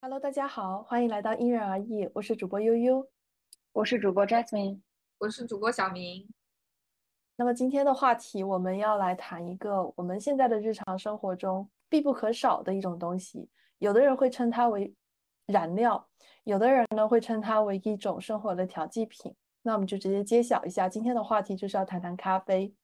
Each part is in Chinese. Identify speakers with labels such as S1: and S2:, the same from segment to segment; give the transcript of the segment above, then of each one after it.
S1: Hello，大家好，欢迎来到因人而异，我是主播悠悠，
S2: 我是主播 Jasmine，
S3: 我是主播小明。
S1: 那么今天的话题，我们要来谈一个我们现在的日常生活中必不可少的一种东西，有的人会称它为燃料，有的人呢会称它为一种生活的调剂品。那我们就直接揭晓一下，今天的话题就是要谈谈咖啡。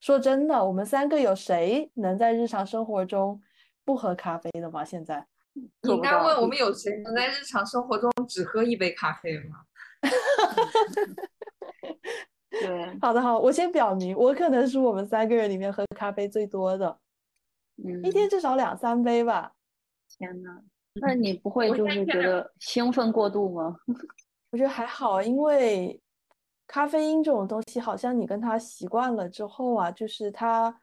S1: 说真的，我们三个有谁能在日常生活中不喝咖啡的吗？现在？
S3: 你应该问我们有谁能在日常生活中只喝一杯咖啡吗？
S2: 对，
S1: 好的好，我先表明，我可能是我们三个人里面喝咖啡最多的，
S2: 嗯，
S1: 一天至少两三杯吧。
S2: 天呐，那你不会就是觉得兴奋过度吗？
S1: 我觉得还好，因为咖啡因这种东西，好像你跟它习惯了之后啊，就是它。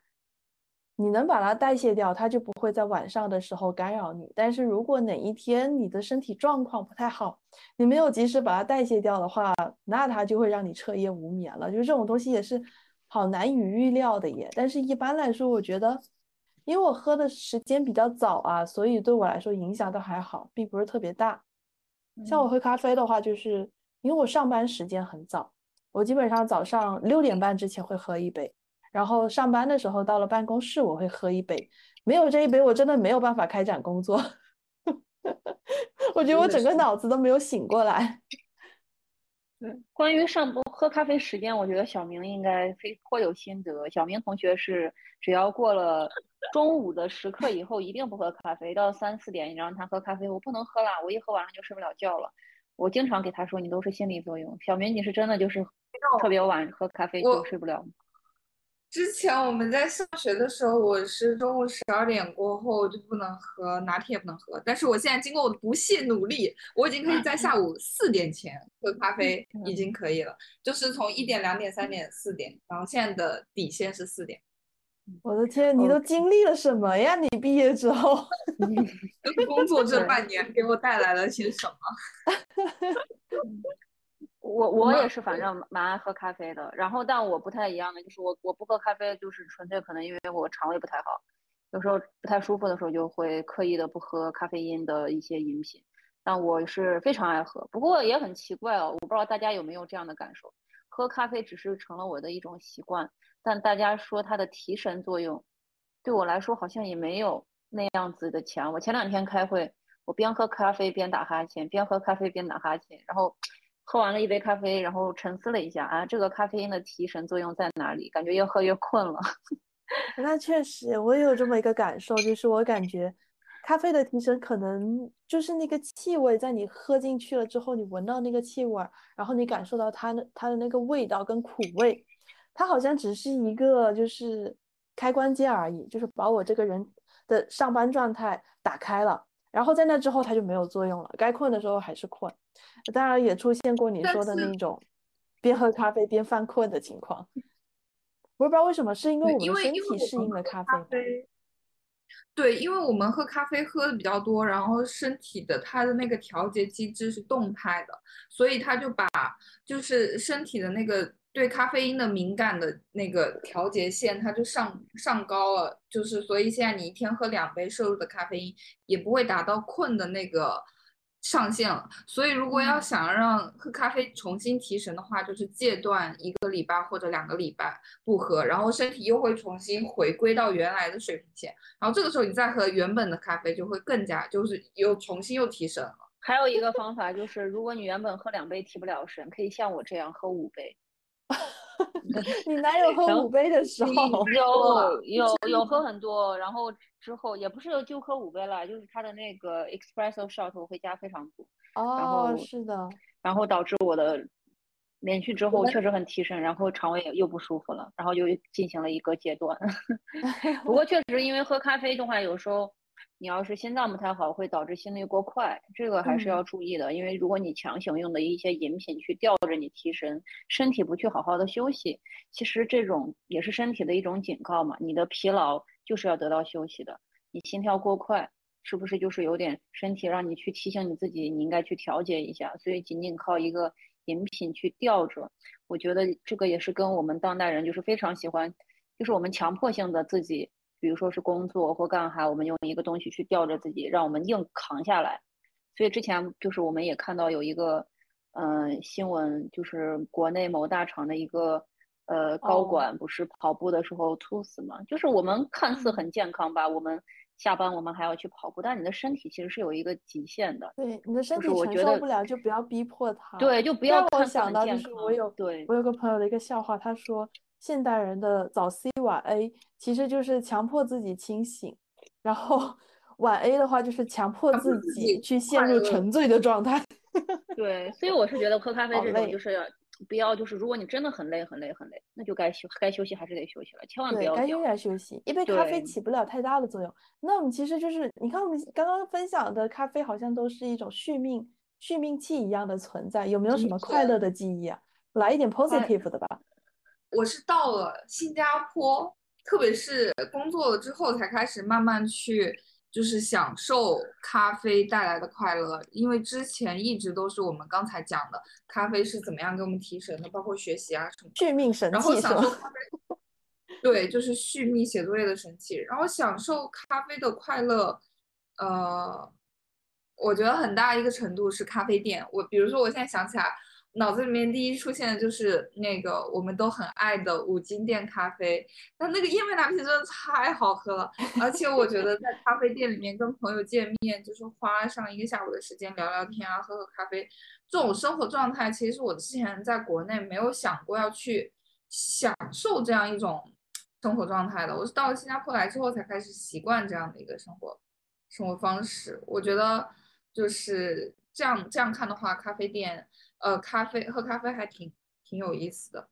S1: 你能把它代谢掉，它就不会在晚上的时候干扰你。但是如果哪一天你的身体状况不太好，你没有及时把它代谢掉的话，那它就会让你彻夜无眠了。就是这种东西也是好难以预料的耶。但是一般来说，我觉得，因为我喝的时间比较早啊，所以对我来说影响倒还好，并不是特别大。像我喝咖啡的话，就是因为我上班时间很早，我基本上早上六点半之前会喝一杯。然后上班的时候到了办公室，我会喝一杯，没有这一杯我真的没有办法开展工作。我觉得我整个脑子都没有醒过来。
S2: 对，关于上播喝咖啡时间，我觉得小明应该非颇有心得。小明同学是只要过了中午的时刻以后，一定不喝咖啡，到三四点你让他喝咖啡，我不能喝了，我一喝晚上就睡不了觉了。我经常给他说，你都是心理作用。小明，你是真的就是特别晚喝咖啡就睡不了吗？
S3: 之前我们在上学的时候，我是中午十二点过后就不能喝拿铁，不能喝。但是我现在经过我的不懈努力，我已经可以在下午四点前喝咖啡，已经可以了。就是从一点、两点、三点、四点，然后现在的底线是四点。
S1: 我的天，你都经历了什么呀？你毕业之后，
S3: 工作这半年给我带来了些什么？
S2: 我我也是，反正蛮爱喝咖啡的。然后，但我不太一样的就是，我我不喝咖啡，就是纯粹可能因为我肠胃不太好，有时候不太舒服的时候，就会刻意的不喝咖啡因的一些饮品。但我是非常爱喝，不过也很奇怪哦，我不知道大家有没有这样的感受，喝咖啡只是成了我的一种习惯，但大家说它的提神作用，对我来说好像也没有那样子的强。我前两天开会，我边喝咖啡边打哈欠，边喝咖啡边打哈欠，然后。喝完了一杯咖啡，然后沉思了一下啊，这个咖啡因的提神作用在哪里？感觉越喝越困了。
S1: 那确实，我也有这么一个感受，就是我感觉咖啡的提神可能就是那个气味，在你喝进去了之后，你闻到那个气味，然后你感受到它的它的那个味道跟苦味，它好像只是一个就是开关键而已，就是把我这个人的上班状态打开了。然后在那之后，它就没有作用了。该困的时候还是困，当然也出现过你说的那种边喝咖啡边犯困的情况。我也不知道为什么，是因为我们身体适应了咖啡。
S3: 对，因为我们喝咖啡喝的比较多，然后身体的它的那个调节机制是动态的，所以它就把就是身体的那个。对咖啡因的敏感的那个调节线，它就上上高了，就是所以现在你一天喝两杯摄入的咖啡因，也不会达到困的那个上限了。所以如果要想让喝咖啡重新提神的话，就是戒断一个礼拜或者两个礼拜不喝，然后身体又会重新回归到原来的水平线，然后这个时候你再喝原本的咖啡，就会更加就是又重新又提神了。
S2: 还有一个方法就是，如果你原本喝两杯提不了神，可以像我这样喝五杯。
S1: 你哪有喝五杯的时候？
S2: 有 有有喝很多，然后之后也不是就喝五杯了，就是他的那个 espresso shot 我会加非常多。
S1: 哦，是的。
S2: 然后导致我的连续之后确实很提神，然后肠胃又不舒服了，然后就进行了一个戒断。不过确实因为喝咖啡的话，有时候。你要是心脏不太好，会导致心率过快，这个还是要注意的。因为如果你强行用的一些饮品去吊着你提神，身体不去好好的休息，其实这种也是身体的一种警告嘛。你的疲劳就是要得到休息的。你心跳过快，是不是就是有点身体让你去提醒你自己，你应该去调节一下？所以仅仅靠一个饮品去吊着。我觉得这个也是跟我们当代人就是非常喜欢，就是我们强迫性的自己，比如说是工作或干哈，我们用一个东西去吊着自己，让我们硬扛下来。所以之前就是我们也看到有一个，嗯，新闻，就是国内某大厂的一个呃高管不是跑步的时候猝死嘛？就是我们看似很健康吧，我们下班我们还要去跑步，但你的身体其实是有一个极限的。
S1: 对，你的身体承受不了，就不要逼迫他。
S2: 对，就不要。
S1: 让我想到就是我有
S2: 对，
S1: 我有个朋友的一个笑话，他说现代人的早 C 晚 A 其实就是强迫自己清醒，然后。晚 A 的话就是强迫自己去陷入沉醉的状态。
S2: 对，所以我是觉得喝咖啡这种就是要不要就是如果你真的很累很累很累，那就该休该休息还是得休息了，千万不要。
S1: 该休息还休息，一杯咖啡起不了太大的作用。那我们其实就是你看我们刚刚分享的咖啡好像都是一种续命续命器一样的存在，有没有什么快乐的记忆啊？来一点 positive 的吧。
S3: 我是到了新加坡，特别是工作了之后才开始慢慢去。就是享受咖啡带来的快乐，因为之前一直都是我们刚才讲的，咖啡是怎么样给我们提神的，包括学习啊什么
S1: 续命神器，
S3: 然后享受咖啡，对，就是续命写作业的神器，然后享受咖啡的快乐，呃，我觉得很大一个程度是咖啡店，我比如说我现在想起来。脑子里面第一出现的就是那个我们都很爱的五金店咖啡，那那个燕麦拿铁真的太好喝了，而且我觉得在咖啡店里面跟朋友见面，就是花上一个下午的时间聊聊天啊，喝喝咖啡，这种生活状态，其实我之前在国内没有想过要去享受这样一种生活状态的，我是到了新加坡来之后才开始习惯这样的一个生活生活方式，我觉得就是这样这样看的话，咖啡店。呃，咖啡喝咖啡还挺挺有意思的。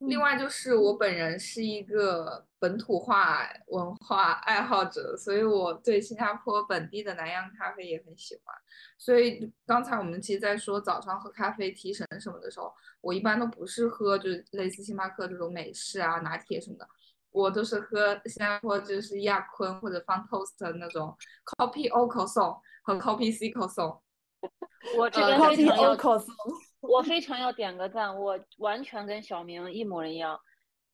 S3: 另外就是我本人是一个本土化文化爱好者，所以我对新加坡本地的南洋咖啡也很喜欢。所以刚才我们其实，在说早上喝咖啡提神什么的时候，我一般都不是喝就是类似星巴克这种美式啊、拿铁什么的，我都是喝新加坡就是亚坤或者 Fun Toast 那种 Coffee O 口送和 Coffee C 口送。
S2: 我这边非常要，我非常要点个赞，我完全跟小明一模一样，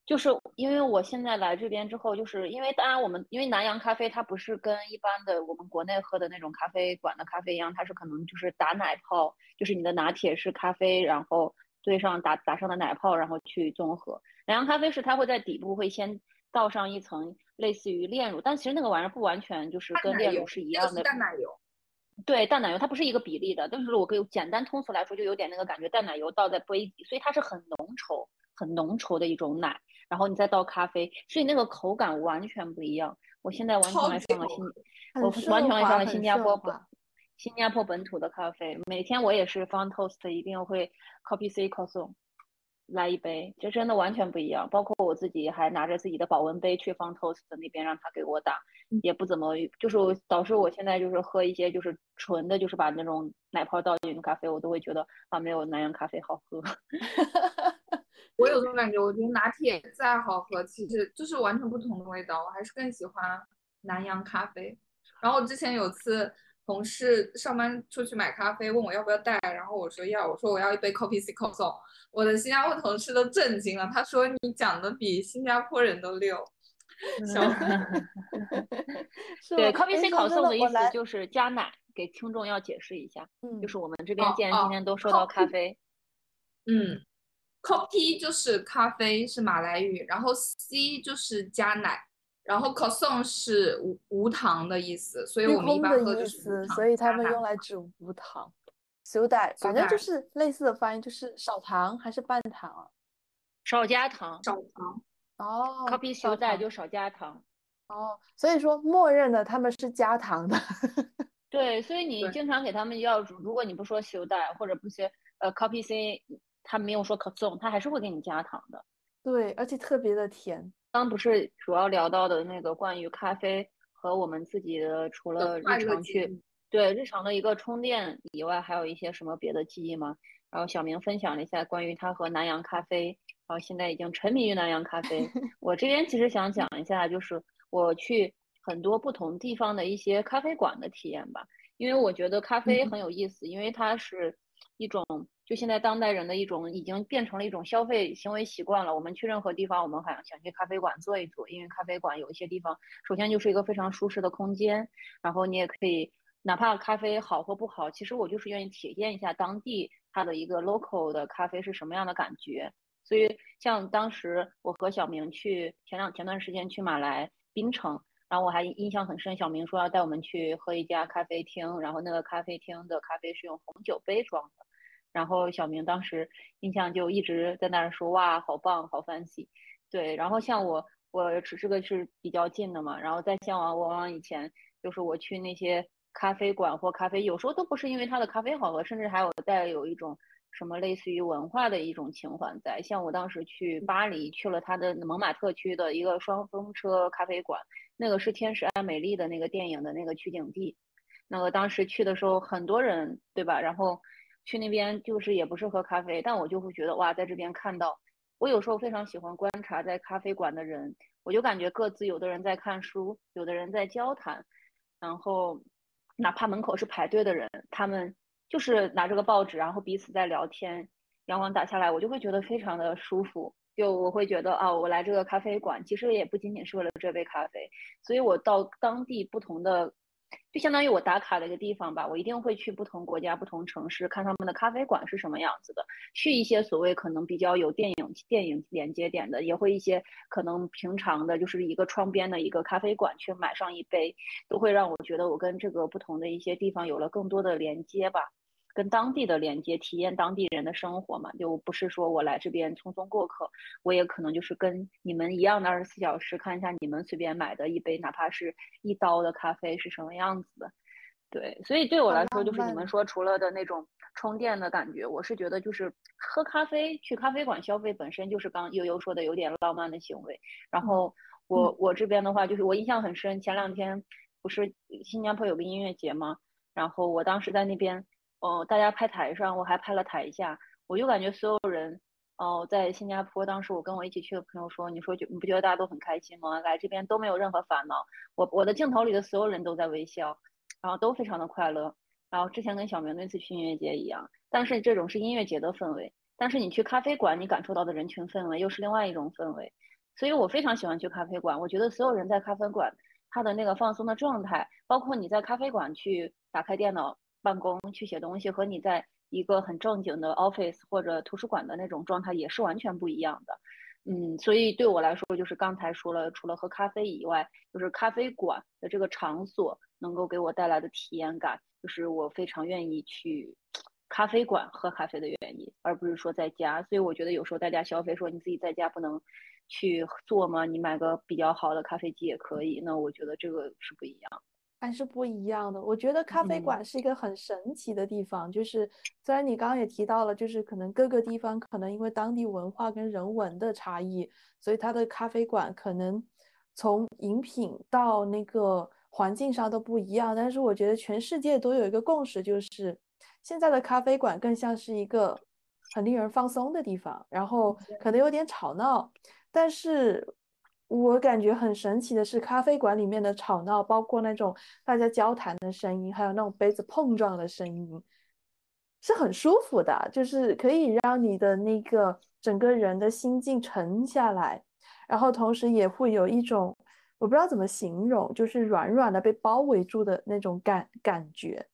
S2: 就是因为我现在来这边之后，就是因为当然我们因为南洋咖啡它不是跟一般的我们国内喝的那种咖啡馆的咖啡一样，它是可能就是打奶泡，就是你的拿铁是咖啡，然后兑上打打上的奶泡，然后去综合。南洋咖啡是它会在底部会先倒上一层类似于炼乳，但其实那个玩意儿不完全就是跟炼乳是一样的。
S3: 淡奶油。
S2: 对淡奶油，它不是一个比例的，但是我可以简单通俗来说，就有点那个感觉，淡奶油倒在杯底，所以它是很浓稠、很浓稠的一种奶，然后你再倒咖啡，所以那个口感完全不一样。我现在完全爱上了新，我完全爱上了新加坡本新加坡本土的咖啡，每天我也是 Fun Toast 一定会 Copy C s o 来一杯，就真的完全不一样。包括我自己还拿着自己的保温杯去放 Toast 那边让他给我打，也不怎么，就是导致我现在就是喝一些就是纯的，就是把那种奶泡倒进咖啡，我都会觉得啊没有南洋咖啡好喝。
S3: 我有这种感觉，我觉得拿铁再好喝，其实就是完全不同的味道，我还是更喜欢南洋咖啡。然后之前有次。同事上班出去买咖啡，问我要不要带，然后我说要，我说我要一杯 Coffee C o 送。我的新加坡同事都震惊了，他说你讲的比新加坡人都溜。
S2: 对，Coffee C 烤送的意思就是加奶，给听众要解释一下，嗯就是我们这边既然今天都说到咖啡，
S3: 嗯，Coffee 就是咖啡是马来语，然后 C 就是加奶。然后 c o s o n 是无无糖的意思，所以我们一般喝
S1: 的是所以他们用来指无糖。苏打，反正就是类似的发音，就是少糖还是半糖啊？
S2: 少加糖。
S3: 少糖。
S1: 哦。
S2: 苏打就少加糖。
S1: 哦，所以说默认的他们是加糖的。
S2: 对，所以你经常给他们要，如果你不说修带或者不写呃 Coffee C，他没有说 o n 他还是会给你加糖的。
S1: 对，而且特别的甜。
S2: 刚不是主要聊到的那个关于咖啡和我们自己的，除了日常去对日常的一个充电以外，还有一些什么别的记忆吗？然后小明分享了一下关于他和南洋咖啡，然后现在已经沉迷于南洋咖啡。我这边其实想讲一下，就是我去很多不同地方的一些咖啡馆的体验吧，因为我觉得咖啡很有意思，因为它是一种，就现在当代人的一种，已经变成了一种消费行为习惯了。我们去任何地方，我们好像想去咖啡馆坐一坐，因为咖啡馆有一些地方，首先就是一个非常舒适的空间，然后你也可以，哪怕咖啡好或不好，其实我就是愿意体验一下当地它的一个 local 的咖啡是什么样的感觉。所以像当时我和小明去前两前段时间去马来槟城。然后我还印象很深，小明说要带我们去喝一家咖啡厅，然后那个咖啡厅的咖啡是用红酒杯装的，然后小明当时印象就一直在那儿说哇，好棒，好 fancy。对，然后像我，我这个是比较近的嘛，然后再像往往往以前就是我去那些咖啡馆或咖啡，有时候都不是因为它的咖啡好喝，甚至还有带有一种。什么类似于文化的一种情怀在，像我当时去巴黎，去了它的蒙马特区的一个双风车咖啡馆，那个是《天使爱美丽》的那个电影的那个取景地。那个当时去的时候，很多人，对吧？然后去那边就是也不是喝咖啡，但我就会觉得哇，在这边看到，我有时候非常喜欢观察在咖啡馆的人，我就感觉各自有的人在看书，有的人在交谈，然后哪怕门口是排队的人，他们。就是拿着个报纸，然后彼此在聊天，阳光打下来，我就会觉得非常的舒服。就我会觉得啊，我来这个咖啡馆，其实也不仅仅是为了这杯咖啡。所以我到当地不同的，就相当于我打卡的一个地方吧。我一定会去不同国家、不同城市，看他们的咖啡馆是什么样子的。去一些所谓可能比较有电影电影连接点的，也会一些可能平常的，就是一个窗边的一个咖啡馆去买上一杯，都会让我觉得我跟这个不同的一些地方有了更多的连接吧。跟当地的连接，体验当地人的生活嘛，就不是说我来这边匆匆过客，我也可能就是跟你们一样的二十四小时，看一下你们随便买的一杯，哪怕是一刀的咖啡是什么样子的。对，所以对我来说，就是你们说除了的那种充电的感觉，我是觉得就是喝咖啡，去咖啡馆消费本身就是刚悠悠说的有点浪漫的行为。然后我我这边的话，就是我印象很深，前两天不是新加坡有个音乐节吗？然后我当时在那边。哦，大家拍台上，我还拍了台下，我就感觉所有人，哦，在新加坡，当时我跟我一起去的朋友说，你说就你不觉得大家都很开心吗？来这边都没有任何烦恼，我我的镜头里的所有人都在微笑，然后都非常的快乐。然后之前跟小明那次去音乐节一样，但是这种是音乐节的氛围，但是你去咖啡馆，你感受到的人群氛围又是另外一种氛围。所以我非常喜欢去咖啡馆，我觉得所有人在咖啡馆，他的那个放松的状态，包括你在咖啡馆去打开电脑。办公去写东西和你在一个很正经的 office 或者图书馆的那种状态也是完全不一样的，嗯，所以对我来说，就是刚才说了，除了喝咖啡以外，就是咖啡馆的这个场所能够给我带来的体验感，就是我非常愿意去咖啡馆喝咖啡的原因，而不是说在家。所以我觉得有时候大家消费说你自己在家不能去做吗？你买个比较好的咖啡机也可以。那我觉得这个是不一样。
S1: 还是不一样的。我觉得咖啡馆是一个很神奇的地方，就是虽然你刚刚也提到了，就是可能各个地方可能因为当地文化跟人文的差异，所以它的咖啡馆可能从饮品到那个环境上都不一样。但是我觉得全世界都有一个共识，就是现在的咖啡馆更像是一个很令人放松的地方，然后可能有点吵闹，但是。我感觉很神奇的是，咖啡馆里面的吵闹，包括那种大家交谈的声音，还有那种杯子碰撞的声音，是很舒服的，就是可以让你的那个整个人的心境沉下来，然后同时也会有一种我不知道怎么形容，就是软软的被包围住的那种感感觉，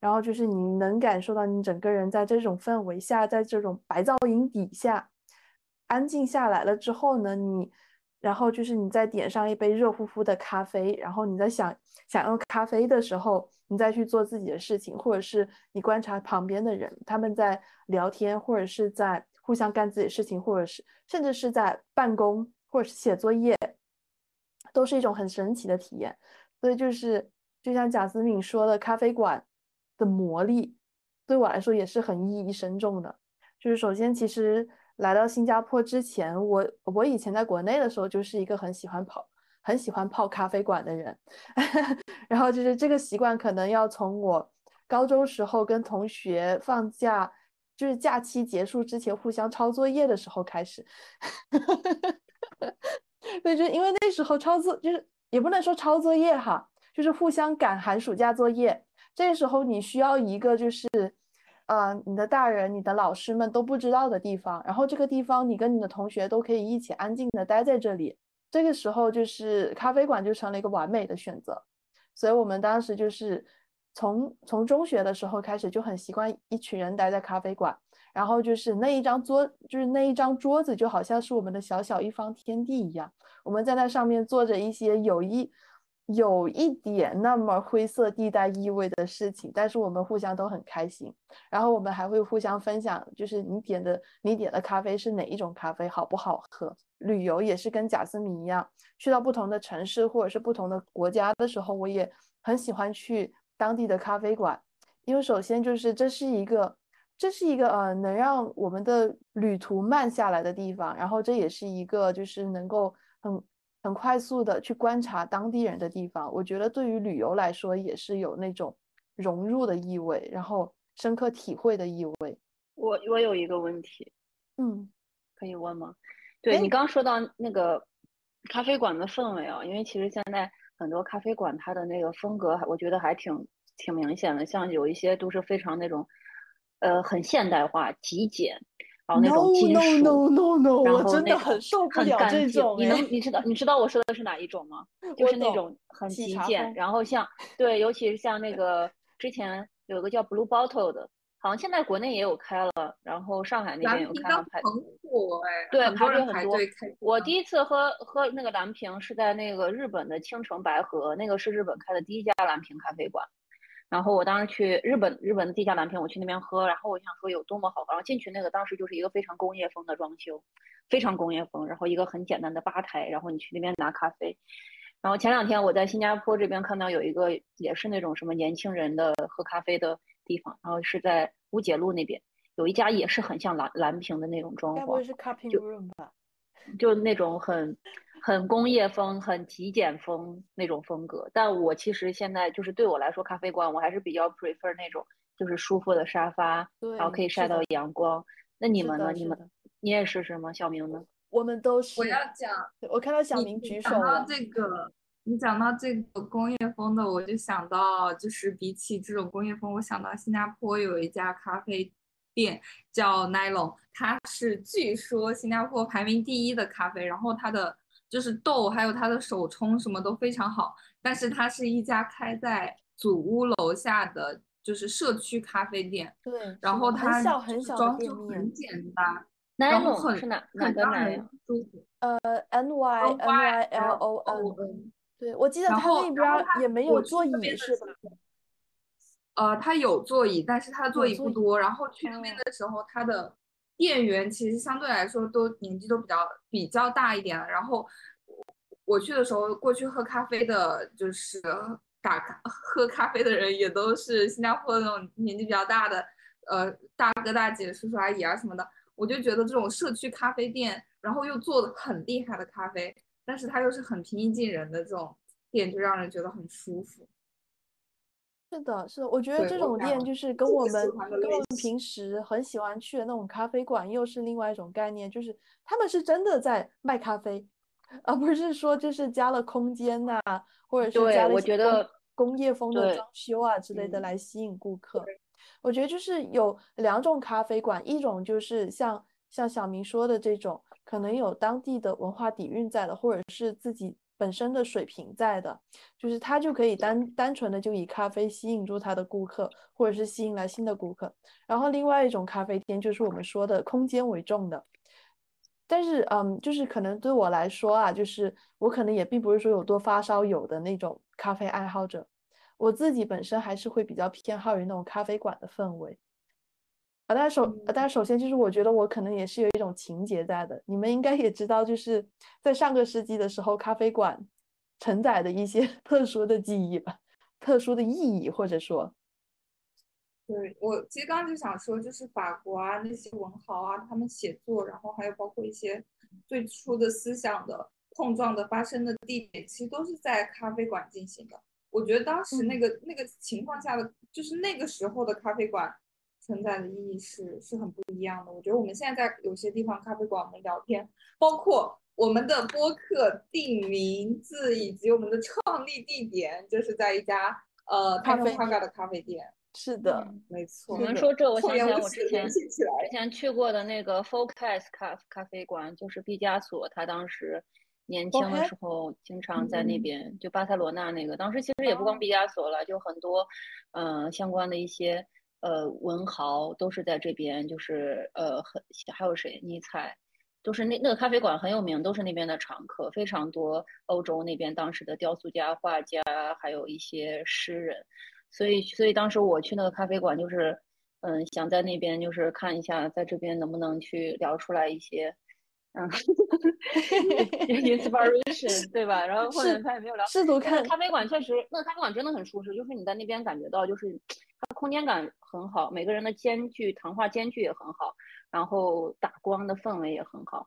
S1: 然后就是你能感受到你整个人在这种氛围下，在这种白噪音底下安静下来了之后呢，你。然后就是你再点上一杯热乎乎的咖啡，然后你在想想用咖啡的时候，你再去做自己的事情，或者是你观察旁边的人，他们在聊天，或者是在互相干自己的事情，或者是甚至是在办公或者是写作业，都是一种很神奇的体验。所以就是就像贾思敏说的，咖啡馆的魔力对我来说也是很意义深重的。就是首先其实。来到新加坡之前，我我以前在国内的时候就是一个很喜欢跑、很喜欢泡咖啡馆的人，然后就是这个习惯可能要从我高中时候跟同学放假，就是假期结束之前互相抄作业的时候开始。对，就因为那时候抄作就是也不能说抄作业哈，就是互相赶寒暑假作业。这时候你需要一个就是呃你的大人、你的老师们都不知道的地方，然后这个地方你跟你的同学都可以一起安静的待在这里，这个时候就是咖啡馆就成了一个完美的选择。所以我们当时就是从从中学的时候开始就很习惯一群人待在咖啡馆，然后就是那一张桌，就是那一张桌子就好像是我们的小小一方天地一样，我们在那上面做着一些有意。有一点那么灰色地带意味的事情，但是我们互相都很开心。然后我们还会互相分享，就是你点的你点的咖啡是哪一种咖啡，好不好喝？旅游也是跟贾斯敏一样，去到不同的城市或者是不同的国家的时候，我也很喜欢去当地的咖啡馆，因为首先就是这是一个这是一个呃能让我们的旅途慢下来的地方，然后这也是一个就是能够很。很快速的去观察当地人的地方，我觉得对于旅游来说也是有那种融入的意味，然后深刻体会的意味。
S2: 我我有一个问题，
S1: 嗯，
S2: 可以问吗？对你刚说到那个咖啡馆的氛围啊，因为其实现在很多咖啡馆它的那个风格，我觉得还挺挺明显的，像有一些都是非常那种呃很现代化、极简。然后那种金
S1: 属，
S2: 然后
S1: 真的很受不了这种。
S2: 你能你知道你知道我说的是哪一种吗？就是那种很极简，然后像对，尤其是像那个之前有个叫 Blue Bottle 的，好像现在国内也有开了，然后上海那边有开了，
S3: 很火哎，
S2: 对，
S3: 排
S2: 队很多。我第一次喝喝那个蓝瓶是在那个日本的青城白河，那个是日本开的第一家蓝瓶咖啡馆。然后我当时去日本，日本的地下蓝瓶，我去那边喝，然后我想说有多么好喝。然后进去那个当时就是一个非常工业风的装修，非常工业风。然后一个很简单的吧台，然后你去那边拿咖啡。然后前两天我在新加坡这边看到有一个也是那种什么年轻人的喝咖啡的地方，然后是在乌节路那边有一家也是很像蓝蓝瓶的那种装潢，
S1: 该不会是 Cupping Room 吧？
S2: 就那种很。很工业风、很极简风那种风格，但我其实现在就是对我来说，咖啡馆我还是比较 prefer 那种就是舒服的沙发，然后可以晒到阳光。那你们呢？你们你也是是吗？小明呢？
S1: 我们都是。
S3: 我要讲，
S1: 我看到小明举手了。
S3: 讲到这个，你讲到这个工业风的，我就想到，就是比起这种工业风，我想到新加坡有一家咖啡店叫 Nylon，它是据说新加坡排名第一的咖啡，然后它的。就是豆，还有它的手冲什么都非常好，但是它是一家开在祖屋楼下的，就是社区咖啡店。
S1: 对，
S3: 然后它装
S1: 修
S3: 很简单，然后很
S2: 是哪哪个奶？
S1: 呃，N Y N Y L O N。对，我记得他那边也没有座椅是吧？
S3: 呃，他有座椅，但是他座椅不多。然后去那边的时候，他的。店员其实相对来说都年纪都比较比较大一点了，然后我去的时候，过去喝咖啡的，就是打喝咖啡的人也都是新加坡那种年纪比较大的，呃，大哥大姐、叔叔阿姨啊什么的。我就觉得这种社区咖啡店，然后又做的很厉害的咖啡，但是它又是很平易近人的这种店，就让人觉得很舒服。
S1: 是的，是的，我觉得这种店就是跟我们跟我们平时很喜欢去的那种咖啡馆又是另外一种概念，就是他们是真的在卖咖啡，而不是说就是加了空间呐，或者是加了一些工业风的装修啊之类的来吸引顾客。我觉得就是有两种咖啡馆，一种就是像像小明说的这种，可能有当地的文化底蕴在的，或者是自己。本身的水平在的，就是他就可以单单纯的就以咖啡吸引住他的顾客，或者是吸引来新的顾客。然后另外一种咖啡店就是我们说的空间为重的，但是嗯，就是可能对我来说啊，就是我可能也并不是说有多发烧友的那种咖啡爱好者，我自己本身还是会比较偏好于那种咖啡馆的氛围。啊，但首，但首先就是我觉得我可能也是有一种情节在的。你们应该也知道，就是在上个世纪的时候，咖啡馆承载的一些 特殊的记忆吧，特殊的意义，或者说，
S3: 对我其实刚刚就想说，就是法国啊那些文豪啊，他们写作，然后还有包括一些最初的思想的碰撞的发生的地点，其实都是在咖啡馆进行的。我觉得当时那个那个情况下的，就是那个时候的咖啡馆。存在的意义是是很不一样的。我觉得我们现在在有些地方咖啡馆，我们聊天，包括我们的播客定名字以及我们的创立地点，就是在一家呃咖啡咖咖的咖啡店。
S1: 是的，
S3: 没错。
S2: 你们说这，我想起来我之前之前去过的那个 Focus 咖咖啡馆，就是毕加索，他当时年轻的时候经常在那边，就巴塞罗那那个。当时其实也不光毕加索了，就很多嗯相关的一些呃文豪都是在这边，就是呃很还有谁尼采，都是那那个咖啡馆很有名，都是那边的常客，非常多欧洲那边当时的雕塑家、画家，还有一些诗人。所以，所以当时我去那个咖啡馆，就是，嗯，想在那边就是看一下，在这边能不能去聊出来一些，嗯，inspiration，对吧？然后或者他也没有聊。
S1: 试图看
S2: 咖啡馆，确实那个咖啡馆真的很舒适，就是你在那边感觉到，就是空间感很好，每个人的间距谈话间距也很好，然后打光的氛围也很好，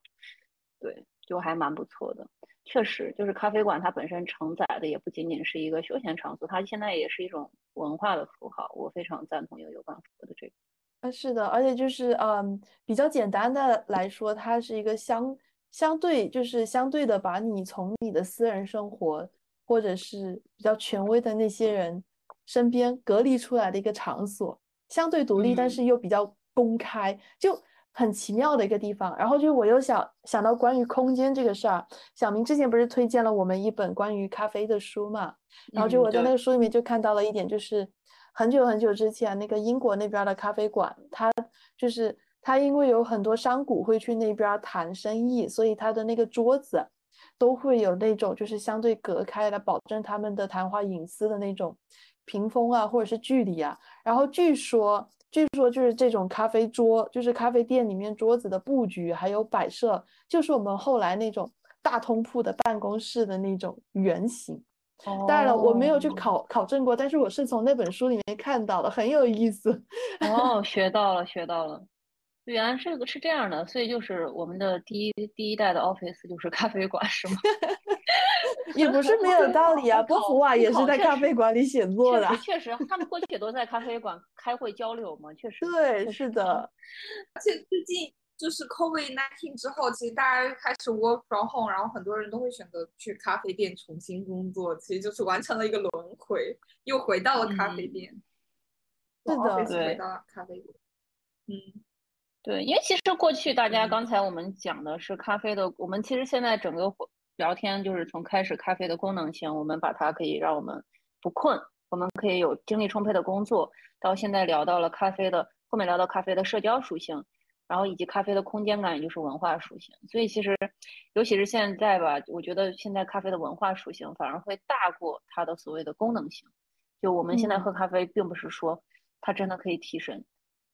S2: 对，就还蛮不错的。确实，就是咖啡馆，它本身承载的也不仅仅是一个休闲场所，它现在也是一种文化的符号。我非常赞同有有关说的这个。
S1: 啊，是的，而且就是嗯，比较简单的来说，它是一个相相对就是相对的把你从你的私人生活或者是比较权威的那些人身边隔离出来的一个场所，相对独立，但是又比较公开，就。很奇妙的一个地方，然后就我又想想到关于空间这个事儿，小明之前不是推荐了我们一本关于咖啡的书嘛？然后就我在那个书里面就看到了一点，就是很久很久之前那个英国那边的咖啡馆，它就是它因为有很多商贾会去那边谈生意，所以它的那个桌子都会有那种就是相对隔开来保证他们的谈话隐私的那种屏风啊，或者是距离啊。然后据说。据说就是这种咖啡桌，就是咖啡店里面桌子的布局还有摆设，就是我们后来那种大通铺的办公室的那种原型。当然了，我没有去考考证过，但是我是从那本书里面看到的，很有意思。
S2: 哦，学到了，学到了。原来这个是这样的，所以就是我们的第一第一代的 office 就是咖啡馆，是吗？
S1: 也不是没有道理啊，波伏娃也是在咖啡馆里写作的。
S2: 确实，他们过去也都在咖啡馆开会交流嘛，确实。
S1: 对，是的。
S3: 而且最近就是 COVID nineteen 之后，其实大家开始 work from home，然后很多人都会选择去咖啡店重新工作，其实就是完成了一个轮回，又回到了咖啡店。
S1: 是的，
S3: 对。回到咖啡店。嗯。
S2: 对，因为其实过去大家刚才我们讲的是咖啡的，我们其实现在整个聊天就是从开始咖啡的功能性，我们把它可以让我们不困，我们可以有精力充沛的工作，到现在聊到了咖啡的后面聊到咖啡的社交属性，然后以及咖啡的空间感，也就是文化属性。所以其实尤其是现在吧，我觉得现在咖啡的文化属性反而会大过它的所谓的功能性。就我们现在喝咖啡，并不是说它真的可以提神，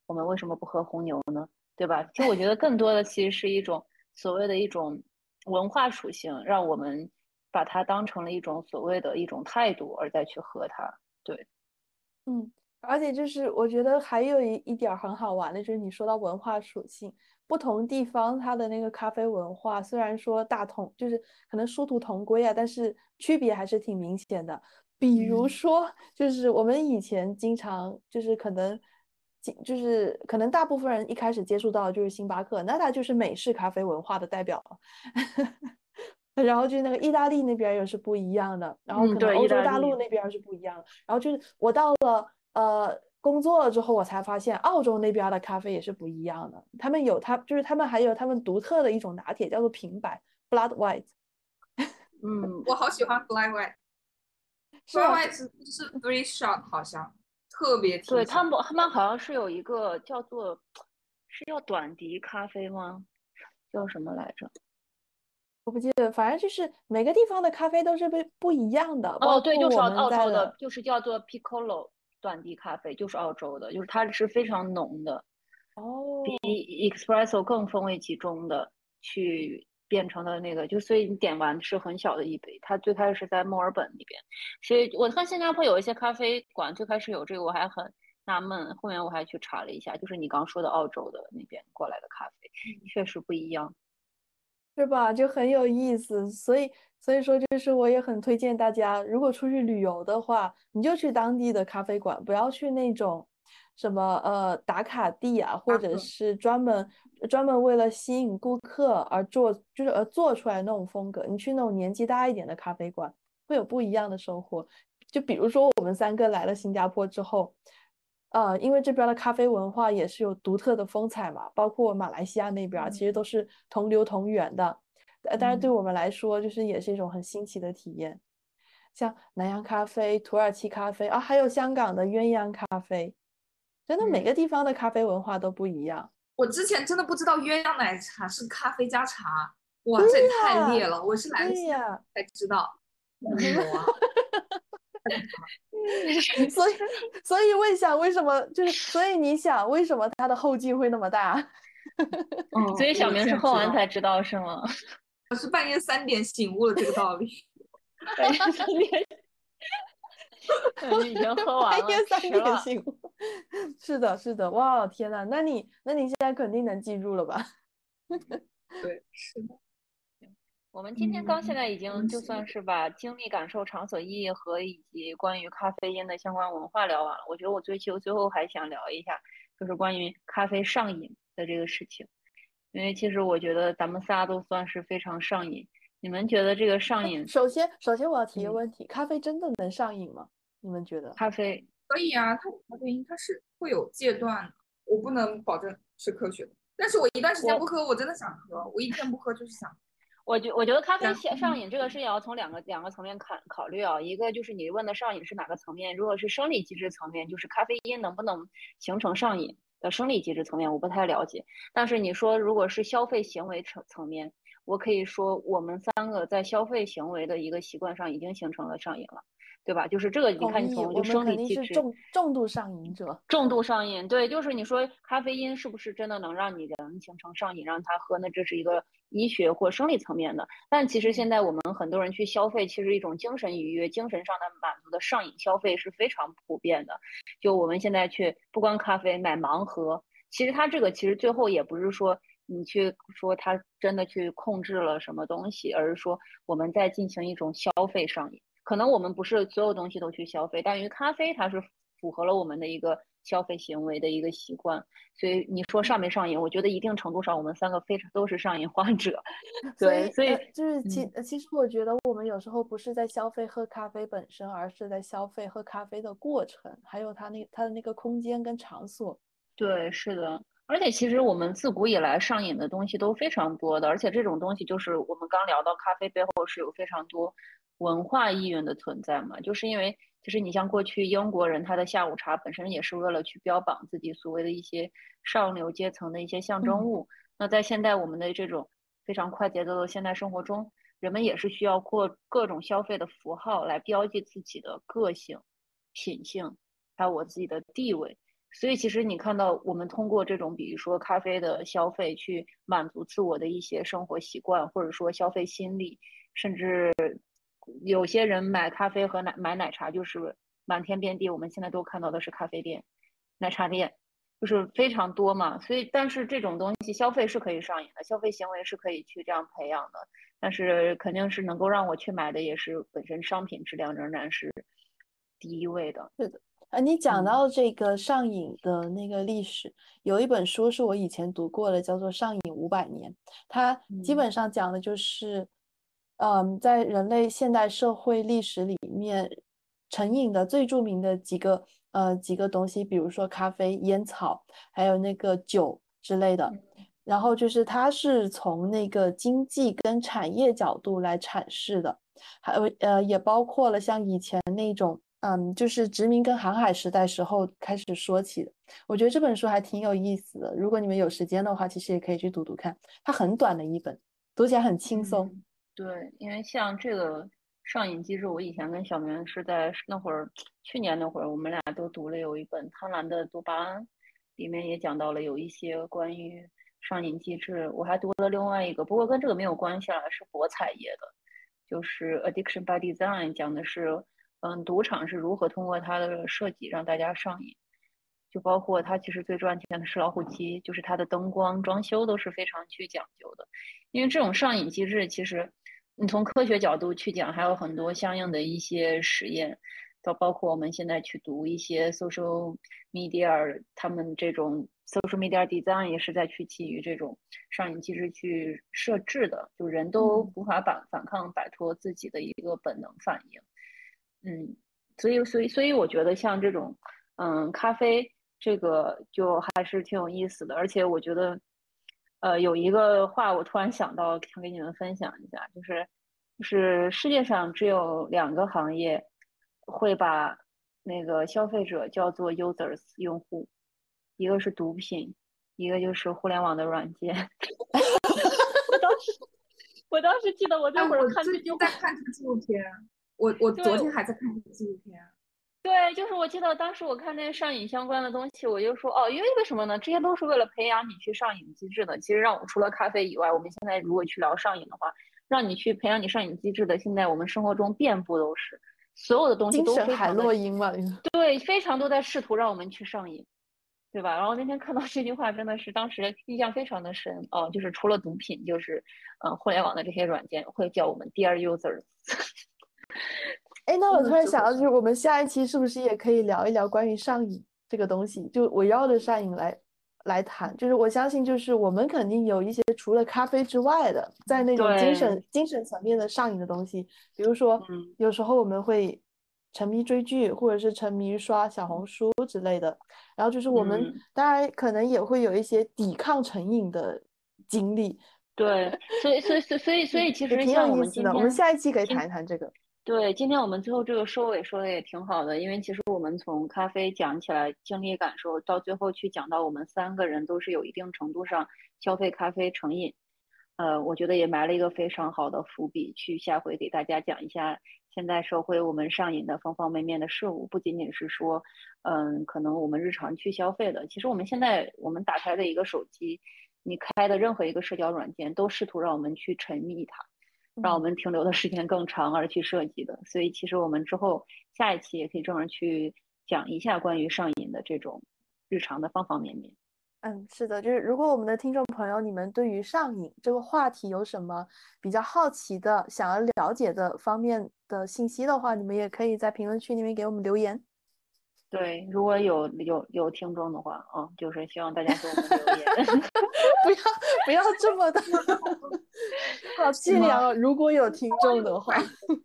S2: 我们为什么不喝红牛呢？对吧？其实我觉得更多的其实是一种所谓的一种文化属性，让我们把它当成了一种所谓的一种态度，而再去喝它。对，
S1: 嗯，而且就是我觉得还有一一点很好玩的，就是你说到文化属性，不同地方它的那个咖啡文化，虽然说大同就是可能殊途同归啊，但是区别还是挺明显的。比如说，就是我们以前经常就是可能。就是可能大部分人一开始接触到的就是星巴克，那它就是美式咖啡文化的代表。然后就是那个意大利那边又是不一样的，然后可能欧洲大陆那边是不一样的。然后就是我到了呃工作了之后，我才发现澳洲那边的咖啡也是不一样的。他们有他就是他们还有他们独特的一种拿铁，叫做平白 （Blood White）。
S3: 嗯，我好喜欢 Blood White。Blood White 是是 Three Shot 好像。特别
S2: 对他们，他们好像是有一个叫做是叫短笛咖啡吗？叫什么来着？
S1: 我不记得，反正就是每个地方的咖啡都是不不一样的。哦，
S2: 对，就是澳洲的，就是叫做 Piccolo 短笛咖啡，就是澳洲的，就是它是非常浓的，
S1: 哦，
S2: 比 Espresso 更风味集中的去。变成了那个，就所以你点完是很小的一杯。它最开始是在墨尔本那边，所以我看新加坡有一些咖啡馆最开始有这个，我还很纳闷。后面我还去查了一下，就是你刚说的澳洲的那边过来的咖啡，确实不一样，
S1: 是吧？就很有意思。所以所以说，就是我也很推荐大家，如果出去旅游的话，你就去当地的咖啡馆，不要去那种。什么呃打卡地啊，或者是专门专门为了吸引顾客而做，就是呃做出来那种风格。你去那种年纪大一点的咖啡馆，会有不一样的收获。就比如说我们三个来了新加坡之后，呃，因为这边的咖啡文化也是有独特的风采嘛，包括马来西亚那边，其实都是同流同源的。呃，但是对我们来说，就是也是一种很新奇的体验。像南洋咖啡、土耳其咖啡啊，还有香港的鸳鸯咖啡，真的每个地方的咖啡文化都不一样。
S3: 我之前真的不知道鸳鸯奶茶是咖啡加茶，哇，这也太烈了！我是来了才知道。有啊。
S1: 所以，所以问想为什么就是，所以你想为什么它的后劲会那么大？
S2: 嗯，所以小明是喝完才知道是吗？
S3: 我是半夜三点醒悟了这个道理。
S2: 半夜三点，你已经喝完了。
S1: 半夜三点醒悟，是的，是的，哇，天呐，那你，那你现在肯定能记住了吧？
S3: 对，是的。
S2: 我们今天刚现在已经就算是把经历、感受、场所、意义和以及关于咖啡因的相关文化聊完了。我觉得我最后最后还想聊一下，就是关于咖啡上瘾的这个事情。因为其实我觉得咱们仨都算是非常上瘾。你们觉得这个上瘾？
S1: 首先，首先我要提一个问题：咖啡真的能上瘾吗？你们觉得？
S2: 咖啡
S3: 可以啊，它咖啡因它是会有戒断的，我不能保证是科学的。但是我一段时间不喝，我真的想喝，我一天不喝就是想。
S2: 我觉我觉得咖啡上上瘾这个事情要从两个两个层面考考虑啊，一个就是你问的上瘾是哪个层面，如果是生理机制层面，就是咖啡因能不能形成上瘾的生理机制层面，我不太了解。但是你说如果是消费行为层层面，我可以说我们三个在消费行为的一个习惯上已经形成了上瘾了。对吧？就是这个，你看，你从就生理机制，
S1: 重重度上瘾者，
S2: 重度上瘾，对，就是你说咖啡因是不是真的能让你人形成上瘾，让他喝？那这是一个医学或生理层面的。但其实现在我们很多人去消费，其实一种精神愉悦、精神上的满足的上瘾消费是非常普遍的。就我们现在去不光咖啡买盲盒，其实它这个其实最后也不是说你去说它真的去控制了什么东西，而是说我们在进行一种消费上瘾。可能我们不是所有东西都去消费，但于咖啡它是符合了我们的一个消费行为的一个习惯，所以你说上没上瘾？我觉得一定程度上我们三个非常都是上瘾患者。对，所以
S1: 就是其其实我觉得我们有时候不是在消费喝咖啡本身，而是在消费喝咖啡的过程，还有它那它的那个空间跟场所。
S2: 对，是的。而且其实我们自古以来上瘾的东西都非常多的，而且这种东西就是我们刚聊到咖啡背后是有非常多。文化意愿的存在嘛，就是因为其实你像过去英国人他的下午茶本身也是为了去标榜自己所谓的一些上流阶层的一些象征物。那在现代我们的这种非常快节奏的现代生活中，人们也是需要过各种消费的符号来标记自己的个性、品性，还有我自己的地位。所以其实你看到我们通过这种比如说咖啡的消费去满足自我的一些生活习惯，或者说消费心理，甚至。有些人买咖啡和奶买奶茶就是满天遍地，我们现在都看到的是咖啡店、奶茶店，就是非常多嘛。所以，但是这种东西消费是可以上瘾的，消费行为是可以去这样培养的。但是肯定是能够让我去买的，也是本身商品质量仍然是第一位的。
S1: 是的，啊，你讲到这个上瘾的那个历史，有一本书是我以前读过的，叫做《上瘾五百年》，它基本上讲的就是。嗯，在人类现代社会历史里面，成瘾的最著名的几个呃几个东西，比如说咖啡、烟草，还有那个酒之类的。然后就是它是从那个经济跟产业角度来阐释的，还有呃也包括了像以前那种嗯就是殖民跟航海时代时候开始说起的。我觉得这本书还挺有意思的，如果你们有时间的话，其实也可以去读读看。它很短的一本，读起来很轻松。
S2: 对，因为像这个上瘾机制，我以前跟小明是在那会儿，去年那会儿，我们俩都读了有一本《贪婪的多巴胺》，里面也讲到了有一些关于上瘾机制。我还读了另外一个，不过跟这个没有关系了，是博彩业的，就是《Addiction by Design》，讲的是，嗯，赌场是如何通过它的设计让大家上瘾，就包括它其实最赚钱的是老虎机，就是它的灯光装修都是非常去讲究的，因为这种上瘾机制其实。你从科学角度去讲，还有很多相应的一些实验，到包括我们现在去读一些 social media，他们这种 social media design 也是在去基于这种上瘾机制去设置的，就人都无法反反抗摆脱自己的一个本能反应。嗯，所以所以所以我觉得像这种，嗯，咖啡这个就还是挺有意思的。而且我觉得，呃，有一个话我突然想到，想给你们分享一下，就是就是世界上只有两个行业会把那个消费者叫做 users 用户，一个是毒品，一个就是互联网的软件。我当时我当时记得我那会儿看这句话，
S3: 在看这个纪录片。我我昨天还在看这个纪录片。
S2: 对，就是我记得当时我看那上瘾相关的东西，我就说哦，因为为什么呢？这些都是为了培养你去上瘾机制的。其实让我除了咖啡以外，我们现在如果去聊上瘾的话，让你去培养你上瘾机制的，现在我们生活中遍布都是，所有的东西都非常
S1: 洛因嘛。
S2: 对，非常都在试图让我们去上瘾，对吧？然后那天看到这句话，真的是当时印象非常的深哦，就是除了毒品，就是嗯，互联网的这些软件会叫我们 dear users。
S1: 哎，那我突然想到，就是我们下一期是不是也可以聊一聊关于上瘾这个东西？就围绕着上瘾来来谈。就是我相信，就是我们肯定有一些除了咖啡之外的，在那种精神精神层面的上瘾的东西。比如说，有时候我们会沉迷追剧，或者是沉迷刷小红书之类的。然后就是我们当然可能也会有一些抵抗成瘾的经历。
S2: 对，所以所以所以所以所以其实
S1: 挺有意思的。我们下一期可以谈一谈这个。
S2: 对，今天我们最后这个收尾说的也挺好的，因为其实我们从咖啡讲起来经历感受，到最后去讲到我们三个人都是有一定程度上消费咖啡成瘾，呃，我觉得也埋了一个非常好的伏笔，去下回给大家讲一下现在社会我们上瘾的方方面面的事物，不仅仅是说，嗯，可能我们日常去消费的，其实我们现在我们打开的一个手机，你开的任何一个社交软件，都试图让我们去沉迷它。让我们停留的时间更长而去设计的，所以其实我们之后下一期也可以专门去讲一下关于上瘾的这种日常的方方面面。
S1: 嗯，是的，就是如果我们的听众朋友你们对于上瘾这个话题有什么比较好奇的、想要了解的方面的信息的话，你们也可以在评论区里面给我们留言。
S2: 对，如果有有有听众的话，啊，就是希望大家给我们留言，
S1: 不要不要这么的，好尽量。如果有听众的话，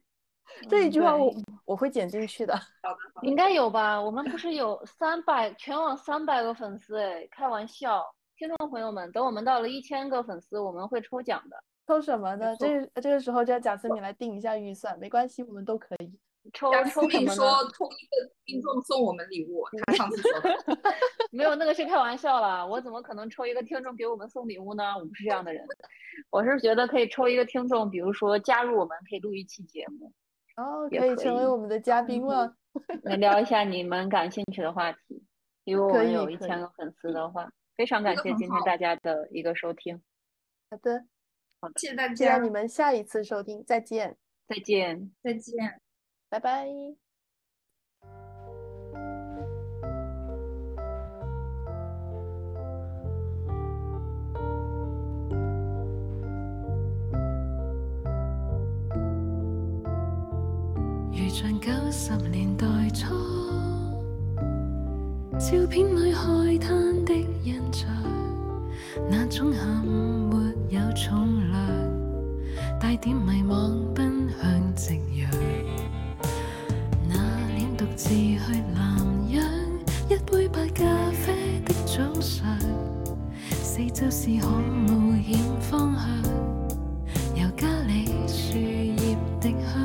S1: 这一句话我我会剪进去的。
S3: 好的，
S2: 应该有吧？我们不是有三百全网三百个粉丝哎，开玩笑，听众朋友们，等我们到了一千个粉丝，我们会抽奖的。
S1: 抽什么呢？这这个时候就要贾思敏来定一下预算，没关系，我们都可以。
S2: 抽抽什么
S3: 说抽一个听众送我们礼物，他上次说的。
S2: 没有，那个是开玩笑啦。我怎么可能抽一个听众给我们送礼物呢？我不是这样的人。我是觉得可以抽一个听众，比如说加入我们，可以录一期节目。
S1: 哦，可以成为我们的嘉宾了。
S2: 来聊一下你们感兴趣的话题。如果我们有一千个粉丝的话，非常感谢今天大家的一个收听。
S1: 好的，
S2: 好的，
S3: 谢谢大家，
S1: 期待你们下一次收听，再见，
S2: 再见，
S3: 再见。
S1: 拜拜。
S4: 如像九十年代初，照片里海滩的印象，那种下午没有重量，带点迷惘，奔向夕阳。自去南洋，一杯白咖啡的早上，四周是可冒险方向，由家里树叶滴香。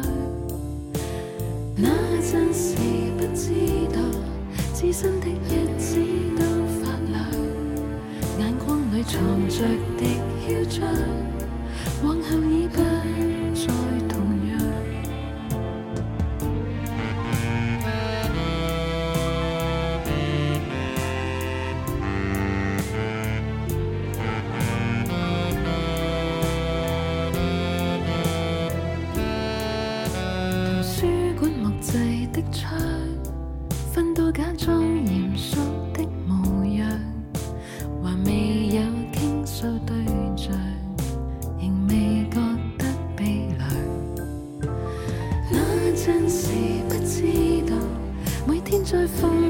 S4: 那阵时不知道，自身的日子都发亮，眼光里藏着的嚣张，往后已不在风